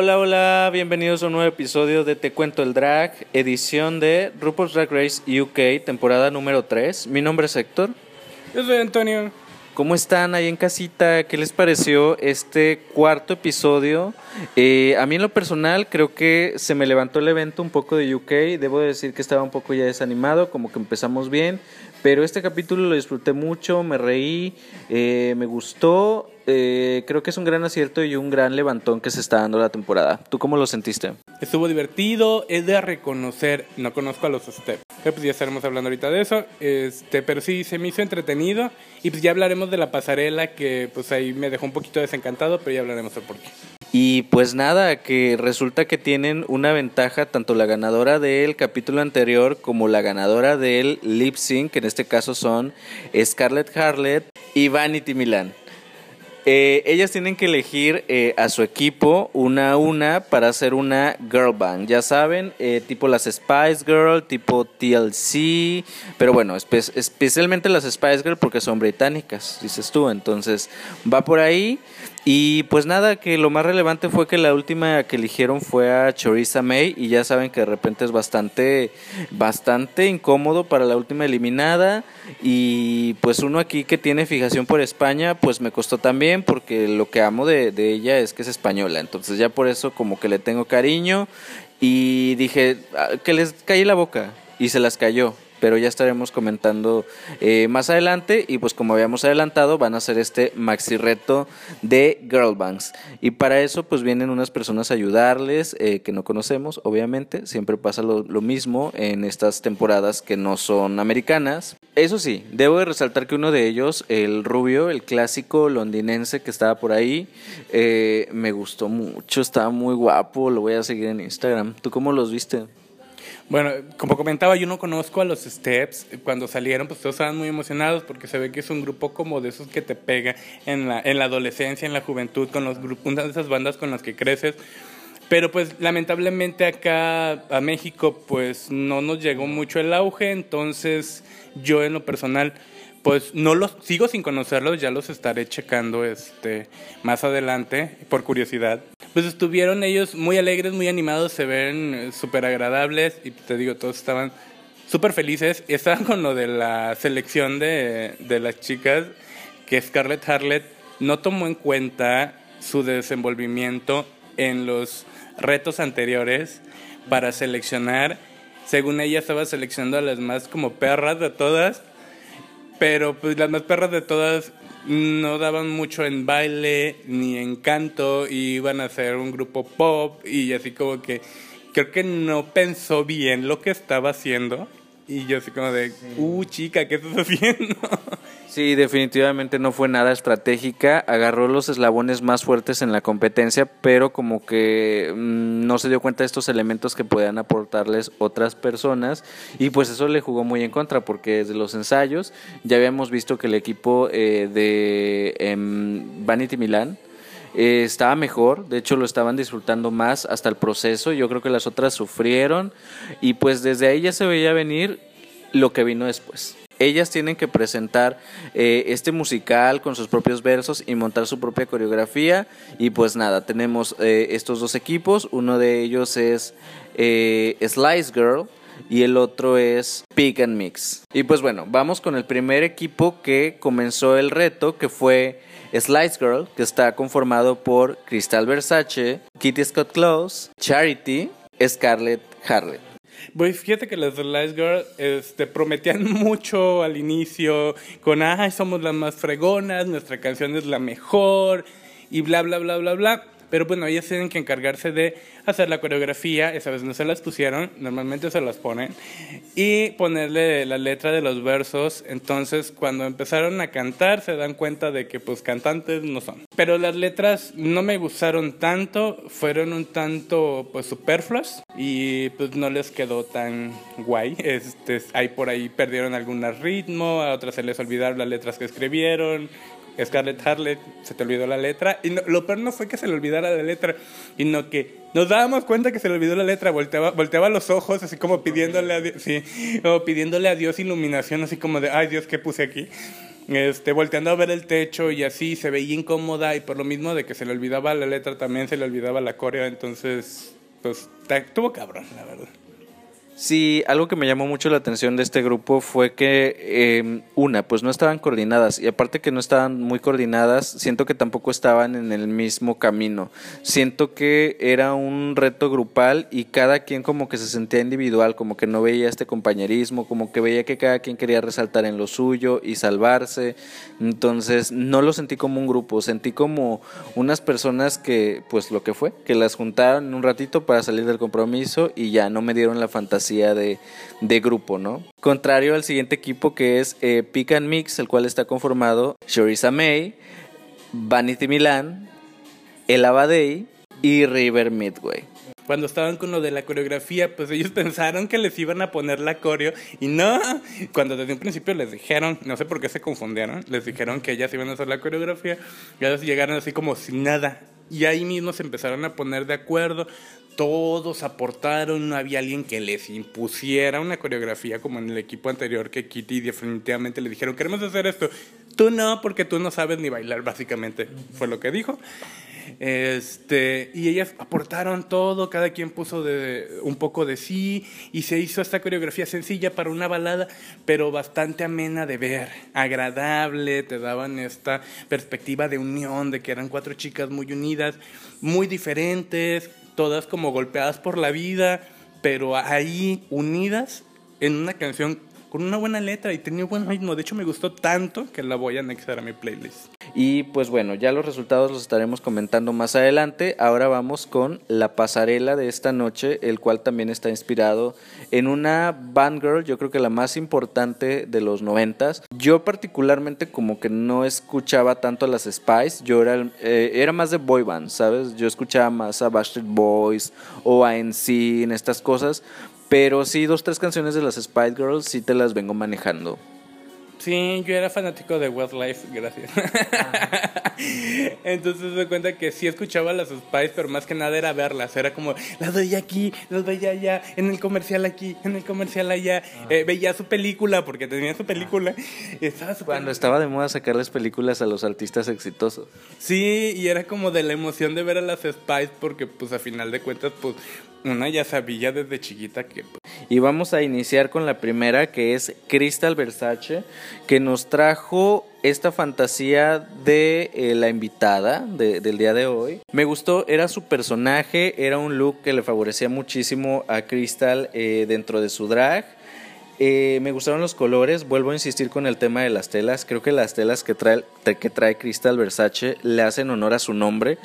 Hola, hola, bienvenidos a un nuevo episodio de Te Cuento el Drag, edición de RuPaul's Drag Race UK, temporada número 3. Mi nombre es Héctor. Yo soy Antonio. ¿Cómo están ahí en casita? ¿Qué les pareció este cuarto episodio? Eh, a mí en lo personal creo que se me levantó el evento un poco de UK. Debo decir que estaba un poco ya desanimado, como que empezamos bien. Pero este capítulo lo disfruté mucho, me reí, eh, me gustó. Eh, creo que es un gran acierto y un gran levantón que se está dando la temporada. ¿Tú cómo lo sentiste? Estuvo divertido, es de reconocer, no conozco a los steps, pues ya estaremos hablando ahorita de eso, este, pero sí, se me hizo entretenido y pues ya hablaremos de la pasarela que pues ahí me dejó un poquito desencantado, pero ya hablaremos de por qué. Y pues nada, que resulta que tienen una ventaja tanto la ganadora del capítulo anterior como la ganadora del lip sync, que en este caso son Scarlett Harlet y Vanity Milan. Eh, ellas tienen que elegir eh, a su equipo una a una para hacer una girl band. Ya saben, eh, tipo las Spice Girl, tipo TLC. Pero bueno, especialmente las Spice Girl porque son británicas, dices tú. Entonces va por ahí. Y pues nada, que lo más relevante fue que la última que eligieron fue a Choriza May y ya saben que de repente es bastante, bastante incómodo para la última eliminada. Y pues uno aquí que tiene fijación por España pues me costó también porque lo que amo de, de ella es que es española, entonces ya por eso como que le tengo cariño y dije ah, que les caí la boca y se las cayó pero ya estaremos comentando eh, más adelante. Y pues como habíamos adelantado van a hacer este maxi reto de Girl Banks. Y para eso pues vienen unas personas a ayudarles eh, que no conocemos obviamente. Siempre pasa lo, mismo en estas temporadas que no son americanas. Eso sí debo de resaltar que uno de ellos el rubio el clásico londinense que estaba por ahí eh, me gustó mucho estaba muy guapo lo voy a seguir en Instagram. ¿tú cómo los viste? Bueno, como comentaba, yo no conozco a los Steps. Cuando salieron, pues todos estaban muy emocionados porque se ve que es un grupo como de esos que te pega en la, en la adolescencia, en la juventud, con los grupos, una de esas bandas con las que creces. Pero pues lamentablemente acá a México pues no nos llegó mucho el auge, entonces yo en lo personal pues no los sigo sin conocerlos, ya los estaré checando este más adelante por curiosidad. Pues estuvieron ellos muy alegres, muy animados, se ven eh, súper agradables y te digo, todos estaban súper felices. Estaban con lo de la selección de, de las chicas, que Scarlett Harlet no tomó en cuenta su desenvolvimiento en los retos anteriores para seleccionar. Según ella estaba seleccionando a las más como perras de todas pero pues las más perras de todas no daban mucho en baile ni en canto y iban a ser un grupo pop y así como que creo que no pensó bien lo que estaba haciendo y yo así como de, uh chica, ¿qué estás haciendo? Sí, definitivamente no fue nada estratégica. Agarró los eslabones más fuertes en la competencia, pero como que mm, no se dio cuenta de estos elementos que podían aportarles otras personas. Y pues eso le jugó muy en contra, porque desde los ensayos ya habíamos visto que el equipo eh, de em, Vanity Milan eh, estaba mejor, de hecho lo estaban disfrutando más hasta el proceso. Yo creo que las otras sufrieron y pues desde ahí ya se veía venir lo que vino después ellas tienen que presentar eh, este musical con sus propios versos y montar su propia coreografía. Y pues nada, tenemos eh, estos dos equipos. Uno de ellos es eh, Slice Girl y el otro es Pick and Mix. Y pues bueno, vamos con el primer equipo que comenzó el reto, que fue Slice Girl, que está conformado por Crystal Versace, Kitty Scott Close, Charity, Scarlett Harlet. Pues fíjate que las Light Girl este, prometían mucho al inicio, con, ay, somos las más fregonas, nuestra canción es la mejor, y bla, bla, bla, bla, bla. Pero bueno, ellas tienen que encargarse de hacer la coreografía, esa vez no se las pusieron, normalmente se las ponen, y ponerle la letra de los versos. Entonces, cuando empezaron a cantar, se dan cuenta de que pues cantantes no son. Pero las letras no me gustaron tanto, fueron un tanto pues superfluas y pues no les quedó tan guay. Este, ahí por ahí perdieron algún ritmo, a otras se les olvidaron las letras que escribieron, Scarlett Harlet, se te olvidó la letra. Y lo peor no fue que se le olvidara la letra, sino que nos dábamos cuenta que se le olvidó la letra. Volteaba, volteaba los ojos, así como pidiéndole a, sí, pidiéndole a Dios iluminación, así como de, ay Dios, ¿qué puse aquí? este, volteando a ver el techo y así se veía incómoda y por lo mismo de que se le olvidaba la letra también se le olvidaba la coreo, entonces pues tuvo cabrón, la verdad. Sí, algo que me llamó mucho la atención de este grupo fue que, em, una, pues no estaban coordinadas y aparte que no estaban muy coordinadas, siento que tampoco estaban en el mismo camino. Siento que era un reto grupal y cada quien como que se sentía individual, como que no veía este compañerismo, como que veía que cada quien quería resaltar en lo suyo y salvarse. Entonces no lo sentí como un grupo, sentí como unas personas que, pues lo que fue, que las juntaron un ratito para salir del compromiso y ya no me dieron la fantasía de, grupo, ¿no? Contrario al siguiente equipo que es eh, Pick and Mix, el cual está conformado Sharissa May, Vanity Milan, El Abadei y River Midway cuando estaban con lo de la coreografía, pues ellos pensaron que les iban a poner la coreo y no, cuando desde un principio les dijeron, no sé por qué se confundieron, les dijeron que ellas iban a hacer la coreografía y ellos llegaron así como sin nada. Y ahí mismo se empezaron a poner de acuerdo, todos aportaron, no había alguien que les impusiera una coreografía como en el equipo anterior que Kitty definitivamente le dijeron, queremos hacer esto. Tú no, porque tú no sabes ni bailar, básicamente, fue lo que dijo. Este, y ellas aportaron todo, cada quien puso de, un poco de sí y se hizo esta coreografía sencilla para una balada, pero bastante amena de ver, agradable, te daban esta perspectiva de unión, de que eran cuatro chicas muy unidas, muy diferentes, todas como golpeadas por la vida, pero ahí unidas en una canción con una buena letra y tenía buen ritmo. De hecho, me gustó tanto que la voy a anexar a mi playlist. Y pues bueno, ya los resultados los estaremos comentando más adelante. Ahora vamos con la pasarela de esta noche, el cual también está inspirado en una band girl, yo creo que la más importante de los noventas. Yo particularmente como que no escuchaba tanto a las Spice, yo era, eh, era más de boy band, ¿sabes? Yo escuchaba más a Backstreet Boys o a NC en estas cosas, pero sí, dos, tres canciones de las Spice Girls sí te las vengo manejando. Sí, yo era fanático de Westlife, gracias. Entonces me cuenta que sí escuchaba las Spice, pero más que nada era verlas. Era como, las veía aquí, las veía allá, en el comercial aquí, en el comercial allá. Eh, veía su película, porque tenía su película. Estaba Cuando estaba de moda sacarles películas a los artistas exitosos. Sí, y era como de la emoción de ver a las Spice, porque pues a final de cuentas, pues una ya sabía desde chiquita que... Pues, y vamos a iniciar con la primera que es Crystal Versace, que nos trajo esta fantasía de eh, la invitada del día de hoy. Me gustó, era su personaje, era un look que le favorecía muchísimo a Crystal eh, dentro de su drag. Eh, me gustaron los colores, vuelvo a insistir con el tema de las telas, creo que las telas que trae, que trae Crystal Versace le hacen honor a su nombre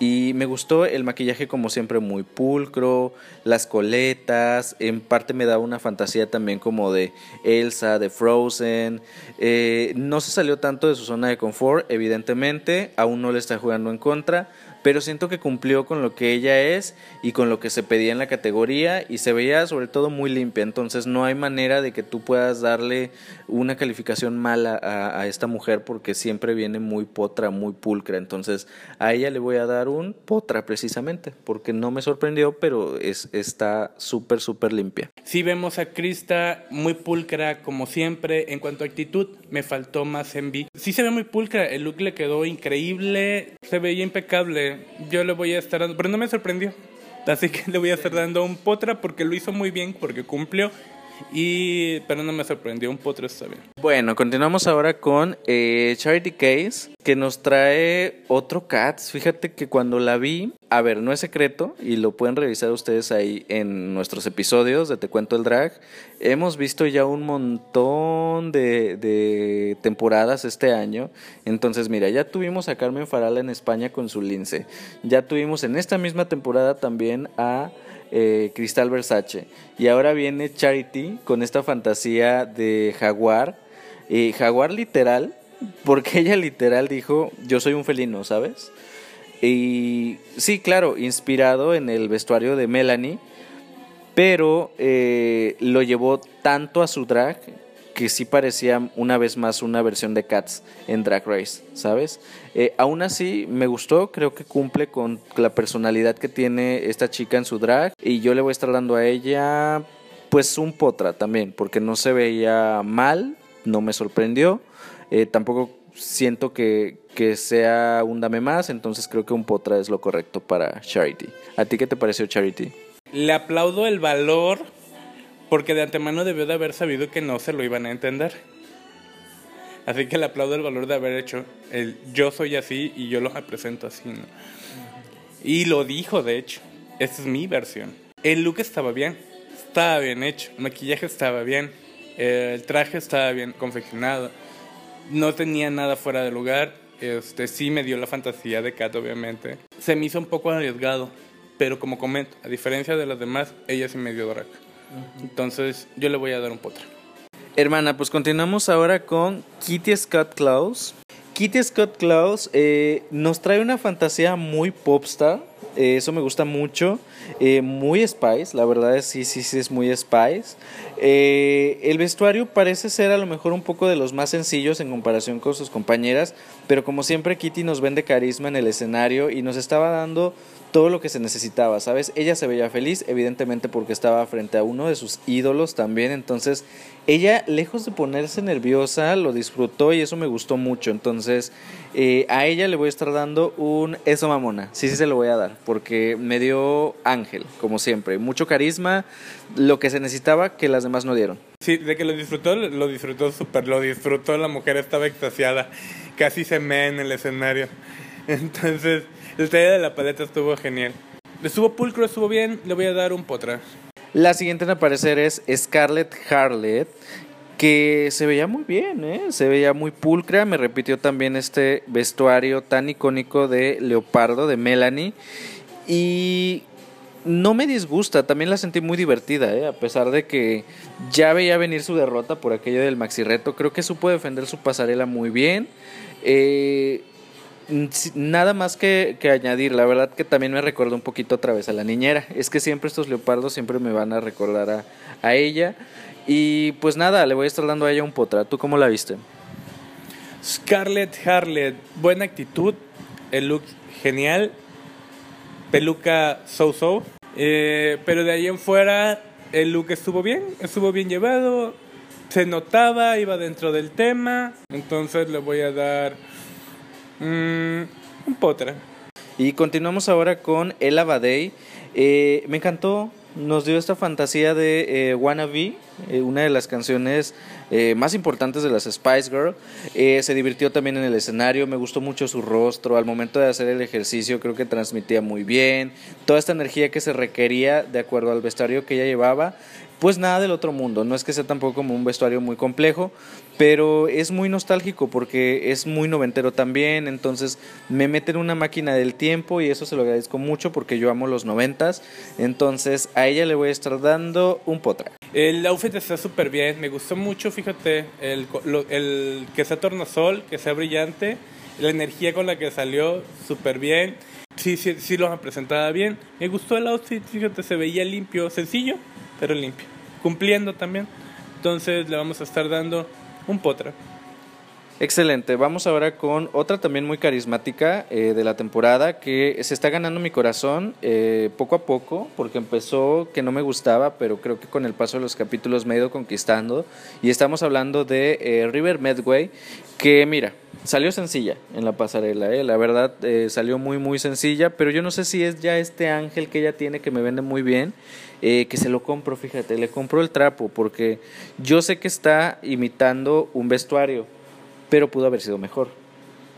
y me gustó el maquillaje como siempre muy pulcro, las coletas, en parte me daba una fantasía también como de Elsa, de Frozen. Eh, no se salió tanto de su zona de confort, evidentemente, aún no le está jugando en contra, pero siento que cumplió con lo que ella es y con lo que se pedía en la categoría y se veía sobre todo muy limpia, entonces no hay manera de que tú puedas darle una calificación mala a, esta mujer porque siempre viene muy potra, muy pulcra, entonces a ella le voy a dar un potra precisamente porque no me sorprendió, pero es, está súper, súper limpia. Sí vemos a Krista muy pulcra como siempre, en cuanto a actitud me faltó más envy. Sí se ve muy pulcra, el look le quedó increíble, se veía impecable yo le voy a estar dando, pero no me sorprendió. Así que le voy a estar dando un potra porque lo hizo muy bien, porque cumplió. Y, pero no me sorprendió, un potro está bien. Bueno, continuamos ahora con eh, Charity Case, que nos trae otro Cats. Fíjate que cuando la vi, a ver, no es secreto, y lo pueden revisar ustedes ahí en nuestros episodios de Te Cuento el Drag. Hemos visto ya un montón de, de temporadas este año. Entonces, mira, ya tuvimos a Carmen Farala en España con su lince. Ya tuvimos en esta misma temporada también a eh, Cristal Versace. Y ahora viene Charity con esta fantasía de jaguar. Y jaguar literal, porque ella literal dijo, yo soy un felino, ¿sabes? Y sí, claro, inspirado en el vestuario de Melanie, pero eh, lo llevó tanto a su drag que sí parecía una vez más una versión de Cats en Drag Race, ¿sabes? Eh, aún así me gustó, creo que cumple con la personalidad que tiene esta chica en su drag y yo le voy a estar dando a ella pues un potra también, porque no se veía mal, no me sorprendió. Eh, tampoco siento que, que, sea un dame más, entonces creo que un potra es lo correcto para Charity. ¿A ti qué te pareció Charity? Le aplaudo el valor porque de antemano debió de haber sabido que no se lo iban a entender. Así que le aplaudo el valor de haber hecho el yo soy así y yo lo represento así. Y lo dijo, de hecho. Esta es mi versión. El look estaba bien, estaba bien hecho, el maquillaje estaba bien, el traje estaba bien confeccionado, no tenía nada fuera de lugar. Este sí me dio la fantasía de Kat, obviamente. Se me hizo un poco arriesgado, pero como comento, a diferencia de las demás, ella sí me dio drag. Entonces, yo le voy a dar un potra. Hermana, pues continuamos ahora con Kitty Scott Klaus. Kitty Scott Klaus eh, nos trae una fantasía muy popstar. Eh, eso me gusta mucho. Eh, muy Spice, la verdad es sí, sí, sí, es muy Spice. Eh, el vestuario parece ser a lo mejor un poco de los más sencillos en comparación con sus compañeras, pero como siempre Kitty nos vende carisma en el escenario y nos estaba dando todo lo que se necesitaba, ¿sabes? Ella se veía feliz, evidentemente porque estaba frente a uno de sus ídolos también, entonces ella, lejos de ponerse nerviosa, lo disfrutó y eso me gustó mucho, entonces eh, a ella le voy a estar dando un eso mamona, sí, sí se lo voy a dar, porque me dio ángel, como siempre, mucho carisma, lo que se necesitaba que las demás no dieron. Sí, de que lo disfrutó, lo disfrutó súper, lo disfrutó, la mujer estaba extasiada, casi se me en el escenario, entonces el taller de la paleta estuvo genial. Estuvo pulcro, estuvo bien, le voy a dar un potra. La siguiente en aparecer es Scarlett Harlet, que se veía muy bien, ¿eh? se veía muy pulcra. Me repitió también este vestuario tan icónico de Leopardo, de Melanie. Y no me disgusta, también la sentí muy divertida, ¿eh? a pesar de que ya veía venir su derrota por aquello del maxi reto. Creo que supo defender su pasarela muy bien. Eh, Nada más que, que, añadir, la verdad que también me recordó un poquito otra vez a la niñera. Es que siempre estos leopardos siempre me van a recordar a, a ella. Y pues nada, le voy a estar dando a ella un potra. ¿Tú cómo la viste? Scarlett Harlet, buena actitud, el look genial, peluca so-so. Eh, pero de ahí en fuera el look estuvo bien, estuvo bien llevado, se notaba, iba dentro del tema. Entonces le voy a dar Mm, un potra. Y continuamos ahora con El Abadei. Eh, me encantó, nos dio esta fantasía de eh, Wannabe, eh, una de las canciones eh, más importantes de las Spice Girl. Eh, se divirtió también en el escenario, me gustó mucho su rostro. Al momento de hacer el ejercicio, creo que transmitía muy bien. Toda esta energía que se requería de acuerdo al vestuario que ella llevaba pues nada del otro mundo. No es que sea tampoco como un vestuario muy complejo, pero es muy nostálgico porque es muy noventero también. Entonces me mete en una máquina del tiempo y eso se lo agradezco mucho porque yo amo los noventas. Entonces a ella le voy a estar dando un potra. El outfit está súper bien, me gustó mucho, fíjate, el, el que sea tornasol, que sea brillante, la energía con la que salió, súper bien. Sí, sí, sí lo presentado bien. Me gustó el outfit, fíjate, se veía limpio, sencillo, pero limpio. Cumpliendo también. Entonces le vamos a estar dando un potra. Excelente, vamos ahora con otra también muy carismática eh, de la temporada que se está ganando mi corazón eh, poco a poco porque empezó que no me gustaba pero creo que con el paso de los capítulos me he ido conquistando y estamos hablando de eh, River Medway que mira, salió sencilla en la pasarela, la verdad salió muy muy sencilla pero yo no sé si es ya este ángel que ella tiene que me vende muy bien que se lo compro, fíjate, le compro el trapo porque yo sé que está imitando un vestuario pero pudo haber sido mejor,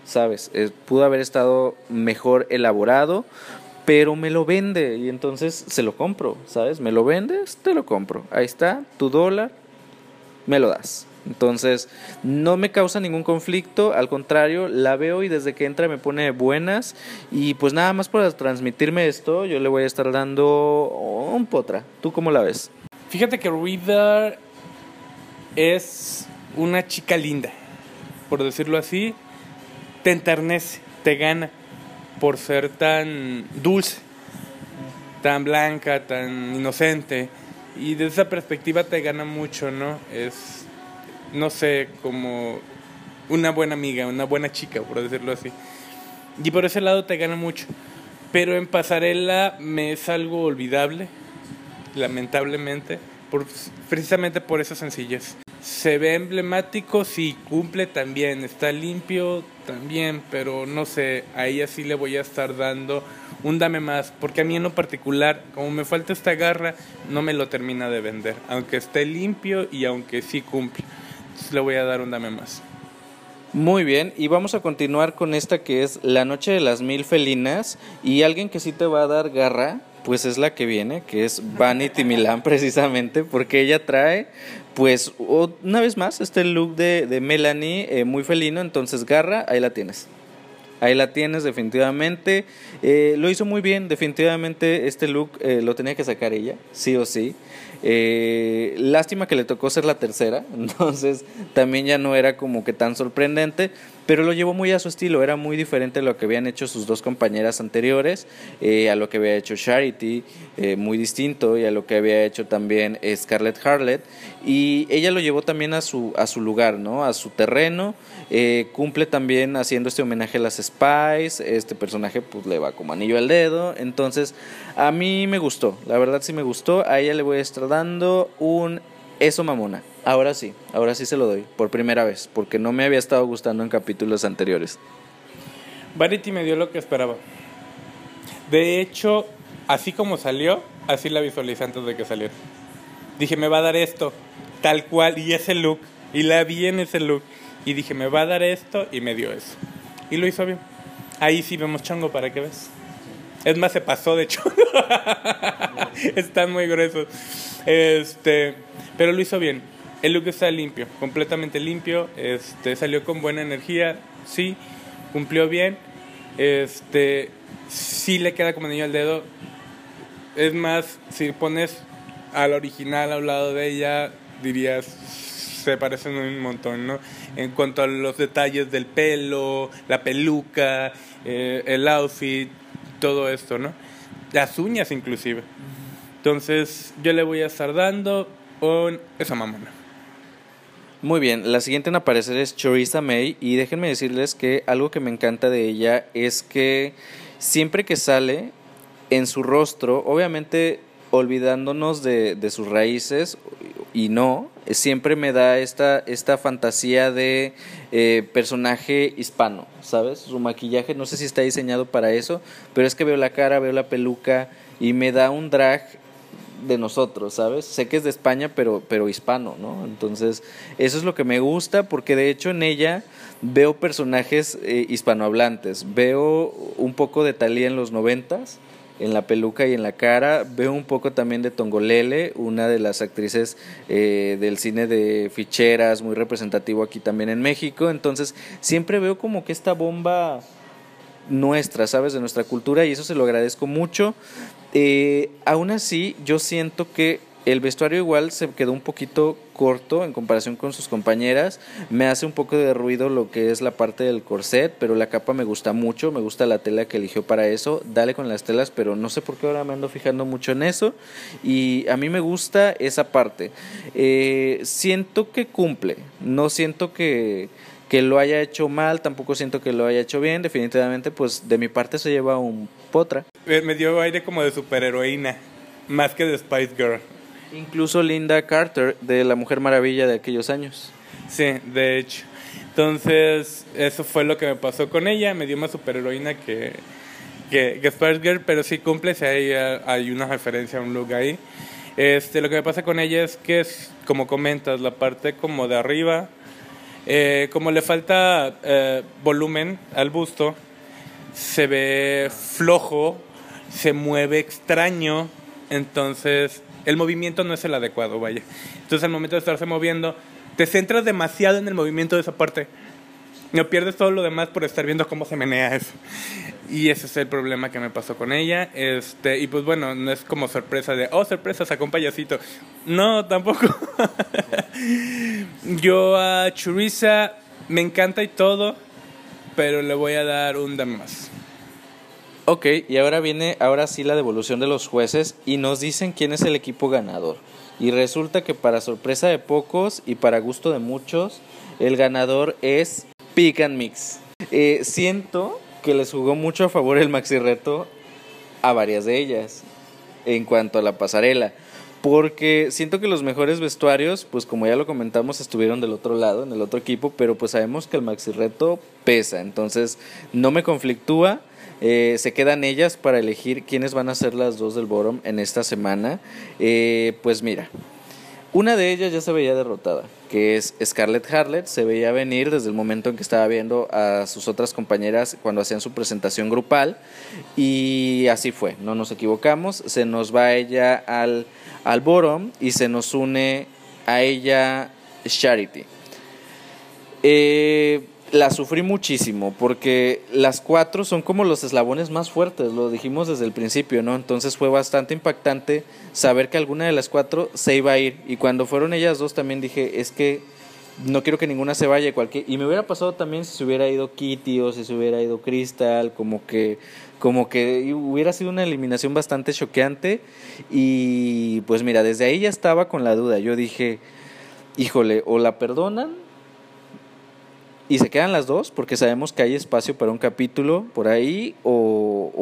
¿sabes? Eh, pudo haber estado mejor elaborado, pero me lo vende y entonces se lo compro, ¿sabes? Me lo vendes, te lo compro. Ahí está, tu dólar, me lo das. Entonces, no me causa ningún conflicto, al contrario, la veo y desde que entra me pone buenas. Y pues nada más para transmitirme esto, yo le voy a estar dando un potra. ¿Tú cómo la ves? Fíjate que Reader es una chica linda por decirlo así, te enternece, te gana por ser tan dulce, tan blanca, tan inocente. Y desde esa perspectiva te gana mucho, ¿no? Es, no sé, como una buena amiga, una buena chica, por decirlo así. Y por ese lado te gana mucho. Pero en pasarela me es algo olvidable, lamentablemente, por, precisamente por esa sencillez se ve emblemático, sí, cumple también, está limpio también, pero no sé, a ella sí le voy a estar dando un dame más, porque a mí en lo particular, como me falta esta garra, no me lo termina de vender, aunque esté limpio y aunque sí cumple, le voy a dar un dame más. Muy bien, y vamos a continuar con esta que es La Noche de las Mil Felinas, y alguien que sí te va a dar garra, pues es la que viene, que es Vanity Milan precisamente, porque ella trae, pues una vez más, este look de, de Melanie eh, muy felino, entonces garra, ahí la tienes. Ahí la tienes definitivamente. Eh, lo hizo muy bien, definitivamente este look eh, lo tenía que sacar ella, sí o sí. Eh, lástima que le tocó ser la tercera, entonces también ya no era como que tan sorprendente, pero lo llevó muy a su estilo, era muy diferente a lo que habían hecho sus dos compañeras anteriores, eh, a lo que había hecho Charity, eh, muy distinto, y a lo que había hecho también Scarlett Harlett, y ella lo llevó también a su, a su lugar, ¿no? a su terreno, cumple también haciendo este homenaje a las Spies, este personaje pues le va como anillo al dedo, entonces a mí me gustó, la verdad sí me gustó, a ella le voy a dando un eso mamona. Ahora sí, ahora sí se lo doy, por primera vez, porque no me había estado gustando en capítulos anteriores. Vanity me dio lo que esperaba. De hecho, así como salió, así la visualicé antes de que saliera. Dije, me va a dar esto, tal cual, y ese look, y la vi en ese look, y dije, me va a dar esto, y me dio eso. Y lo hizo bien. Ahí sí vemos chango para que ves. Es más, se pasó de hecho. Están muy gruesos. Este, pero lo hizo bien. El look está limpio, completamente limpio. Este, salió con buena energía, sí, cumplió bien. Este, sí le queda como niño al dedo. Es más, si pones al original al lado de ella, dirías se parecen un montón, ¿no? En cuanto a los detalles del pelo, la peluca, eh, el outfit, todo esto, ¿no? Las uñas inclusive. Entonces yo le voy a estar dando un esa mamona. Muy bien, la siguiente en aparecer es Choriza May y déjenme decirles que algo que me encanta de ella es que siempre que sale en su rostro, obviamente olvidándonos de, de sus raíces y no, siempre me da esta, esta fantasía de eh, personaje hispano, ¿sabes? Su maquillaje, no sé si está diseñado para eso, pero es que veo la cara, veo la peluca y me da un drag de nosotros, ¿sabes? Sé que es de España, pero, pero hispano, ¿no? Entonces, eso es lo que me gusta, porque de hecho en ella veo personajes eh, hispanohablantes, veo un poco de Talía en los noventas, en la peluca y en la cara. Veo un poco también de Tongolele, una de las actrices eh, del cine de ficheras, muy representativo aquí también en México. Entonces, siempre veo como que esta bomba nuestra, ¿sabes? De nuestra cultura y eso se lo agradezco mucho. Eh, aún así, yo siento que el vestuario igual se quedó un poquito corto en comparación con sus compañeras. Me hace un poco de ruido lo que es la parte del corset, pero la capa me gusta mucho, me gusta la tela que eligió para eso. Dale con las telas, pero no sé por qué ahora me ando fijando mucho en eso. Y a mí me gusta esa parte. Eh, siento que cumple, no siento que que lo haya hecho mal, tampoco siento que lo haya hecho bien, definitivamente pues de mi parte se lleva un potra. Me dio aire como de superheroína, más que de Spice Girl. Incluso Linda Carter de La Mujer Maravilla de aquellos años. Sí, de hecho. Entonces, eso fue lo que me pasó con ella. Me dio más superheroína que, que, que Spice Girl, pero sí cumple. Si hay, hay una referencia a un look ahí. Este, lo que me pasa con ella es que, es, como comentas, la parte como de arriba, eh, como le falta eh, volumen al busto, se ve flojo, se mueve extraño. Entonces, el movimiento no es el adecuado, vaya. Entonces al momento de estarse moviendo, te centras demasiado en el movimiento de esa parte. No pierdes todo lo demás por estar viendo cómo se menea eso. Y ese es el problema que me pasó con ella. Este, y pues bueno, no es como sorpresa de, oh, sorpresa, sacó un payasito. No, tampoco. Yo a Churisa me encanta y todo, pero le voy a dar un dame más. Ok, y ahora viene, ahora sí la devolución de los jueces y nos dicen quién es el equipo ganador. Y resulta que para sorpresa de pocos y para gusto de muchos, el ganador es Pick and Mix. Eh, siento que les jugó mucho a favor el maxi reto a varias de ellas en cuanto a la pasarela. porque siento que los mejores vestuarios, pues como ya lo comentamos, estuvieron del otro lado, en el otro equipo, pero pues sabemos que el maxi reto pesa, entonces no me conflictúa. Eh, se quedan ellas para elegir quiénes van a ser las dos del bottom en esta semana. Eh, pues mira, una de ellas ya se veía derrotada, que es Scarlett Harlet. Se veía venir desde el momento en que estaba viendo a sus otras compañeras cuando hacían su presentación grupal. Y así fue, no nos equivocamos. Se nos va ella al, al y se nos une a ella Charity. Eh, la sufrí muchísimo porque las cuatro son como los eslabones más fuertes, lo dijimos desde el principio, ¿no? Entonces fue bastante impactante saber que alguna de las cuatro se iba a ir y cuando fueron ellas dos también dije, es que no quiero que ninguna se vaya cualquier y me hubiera pasado también si se hubiera ido Kitty o si se hubiera ido Crystal, como que como que hubiera sido una eliminación bastante choqueante y pues mira, desde ahí ya estaba con la duda. Yo dije, híjole, o la perdonan y se quedan las dos porque sabemos que hay espacio para un capítulo por ahí o,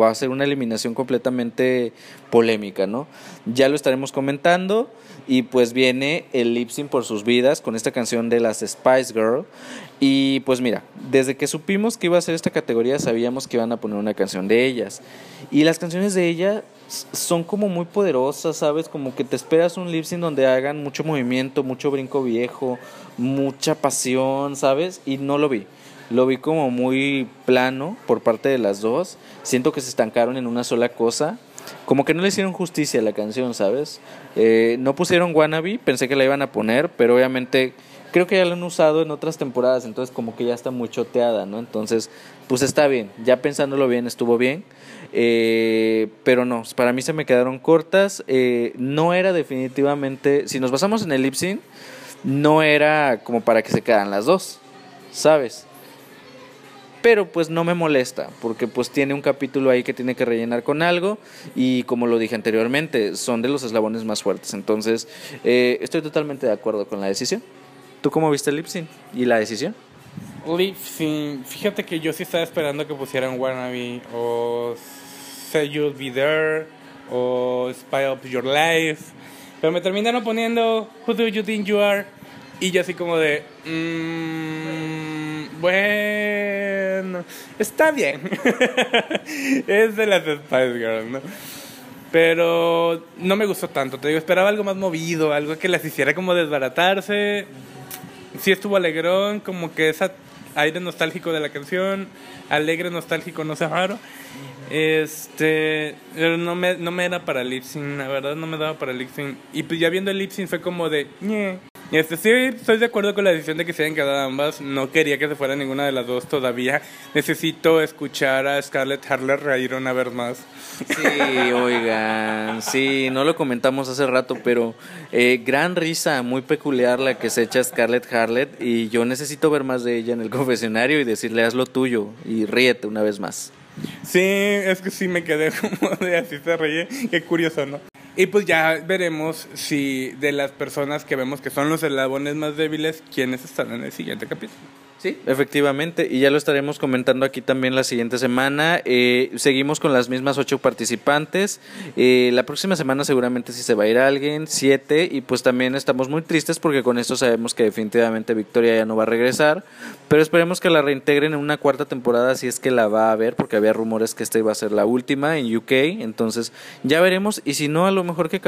va a ser una eliminación completamente polémica, ¿no? Ya lo estaremos comentando y pues viene el lip sync por sus vidas con esta canción de las Spice Girl y pues mira, desde que supimos que iba a ser esta categoría sabíamos que iban a poner una canción de ellas y las canciones de ella son como muy poderosas, ¿sabes? Como que te esperas un lip sync donde hagan mucho movimiento, mucho brinco viejo, mucha pasión, ¿sabes? Y no lo vi. Lo vi como muy plano por parte de las dos. Siento que se estancaron en una sola cosa. Como que no le hicieron justicia a la canción, ¿sabes? Eh, no pusieron Wannabe, pensé que la iban a poner, pero obviamente creo que ya la han usado en otras temporadas, entonces como que ya está muy choteada, ¿no? Entonces, pues está bien, ya pensándolo bien, estuvo bien. Eh, pero no, para mí se me quedaron cortas. Eh, no era definitivamente, si nos basamos en el lip sync, no era como para que se quedaran las dos, ¿sabes? Pero pues no me molesta, porque pues tiene un capítulo ahí que tiene que rellenar con algo y como lo dije anteriormente, son de los eslabones más fuertes. Entonces, eh, estoy totalmente de acuerdo con la decisión. ¿Tú cómo viste el lip sync y la decisión? Lip sync, fíjate que yo sí estaba esperando que pusieran Wannabe o Say You'll Be There o Spy Up Your Life. Pero me terminaron poniendo Who Do You Think You Are? Y yo así como de... Mmm, bueno, está bien. es de las Spice Girls, ¿no? Pero no me gustó tanto. Te digo, esperaba algo más movido, algo que las hiciera como desbaratarse. Sí estuvo alegrón, como que esa aire nostálgico de la canción, alegre nostálgico, no sé raro. Este, no me, no me era para lip la verdad no me daba para lip. Y pues ya viendo el lip fue como de, Ñe. Este, sí, estoy de acuerdo con la decisión de que se hayan quedado ambas. No quería que se fuera ninguna de las dos todavía. Necesito escuchar a Scarlett Harler reír una vez más. Sí, oigan, sí, no lo comentamos hace rato, pero eh, gran risa, muy peculiar la que se echa Scarlett Harlet y yo necesito ver más de ella en el confesionario y decirle haz lo tuyo y ríete una vez más. Sí, es que sí me quedé como de así se ríe, qué curioso, ¿no? Y pues ya veremos si de las personas que vemos que son los eslabones más débiles, quiénes están en el siguiente capítulo. Sí, efectivamente, y ya lo estaremos comentando aquí también la siguiente semana. Eh, seguimos con las mismas ocho participantes. Eh, la próxima semana seguramente sí se va a ir alguien, siete, y pues también estamos muy tristes porque con esto sabemos que definitivamente Victoria ya no va a regresar, pero esperemos que la reintegren en una cuarta temporada si es que la va a ver, porque había rumores que esta iba a ser la última en UK, entonces ya veremos, y si no, a lo mejor que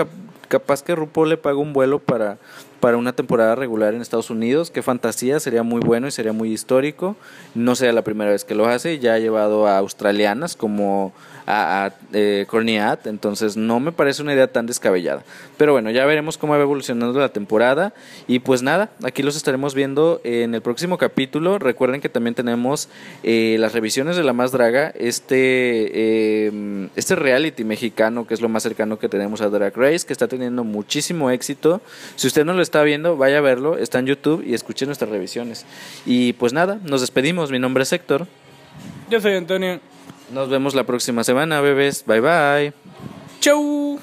capaz que RuPaul le paga un vuelo para para una temporada regular en Estados Unidos. Qué fantasía, sería muy bueno y sería muy histórico. No sea la primera vez que lo hace, ya ha llevado a australianas como a, eh, entonces no me parece una idea tan descabellada. Pero bueno, ya veremos cómo va evolucionando la temporada y pues nada, aquí los estaremos viendo en el próximo capítulo. Recuerden que también tenemos eh, las revisiones de La Más Draga, este, eh, este reality mexicano que es lo más cercano que tenemos a Drag Race, que está teniendo muchísimo éxito. Si usted no lo está viendo, vaya a verlo, está en YouTube y escuche nuestras revisiones. Y pues nada, nos despedimos. Mi nombre es Héctor. Yo soy Antonio. Nos vemos la próxima semana, bebés. Bye bye. Chau.